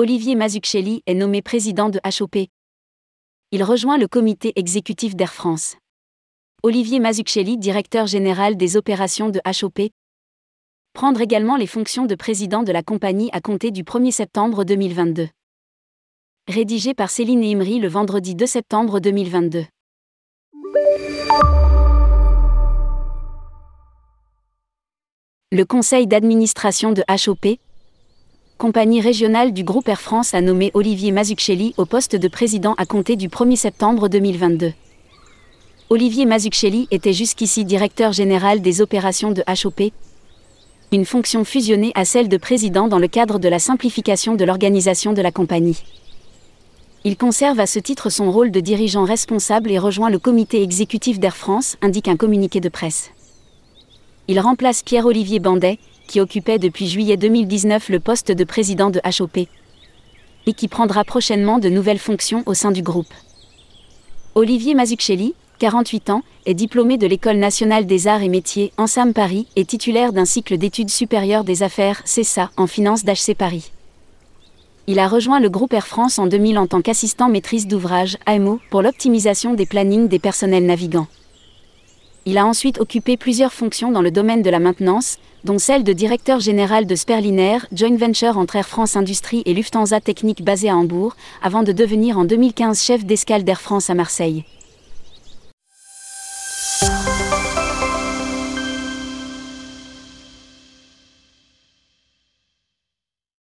Olivier Mazzucchelli est nommé président de HOP. Il rejoint le comité exécutif d'Air France. Olivier Mazzucchelli, directeur général des opérations de HOP, prendre également les fonctions de président de la compagnie à compter du 1er septembre 2022. Rédigé par Céline Imri le vendredi 2 septembre 2022. Le conseil d'administration de HOP, compagnie régionale du groupe Air France a nommé Olivier Mazzucchelli au poste de président à compter du 1er septembre 2022. Olivier Mazzucchelli était jusqu'ici directeur général des opérations de HOP, une fonction fusionnée à celle de président dans le cadre de la simplification de l'organisation de la compagnie. Il conserve à ce titre son rôle de dirigeant responsable et rejoint le comité exécutif d'Air France, indique un communiqué de presse. Il remplace Pierre-Olivier Bandet, qui occupait depuis juillet 2019 le poste de président de HOP, et qui prendra prochainement de nouvelles fonctions au sein du groupe. Olivier Mazzucchelli, 48 ans, est diplômé de l'École nationale des arts et métiers Ensam Paris et titulaire d'un cycle d'études supérieures des affaires CESA en finance d'HC Paris. Il a rejoint le groupe Air France en 2000 en tant qu'assistant maîtrise d'ouvrage AMO pour l'optimisation des plannings des personnels navigants. Il a ensuite occupé plusieurs fonctions dans le domaine de la maintenance, dont celle de directeur général de Sperliner, joint venture entre Air France Industrie et Lufthansa Technique basée à Hambourg, avant de devenir en 2015 chef d'escale d'Air France à Marseille.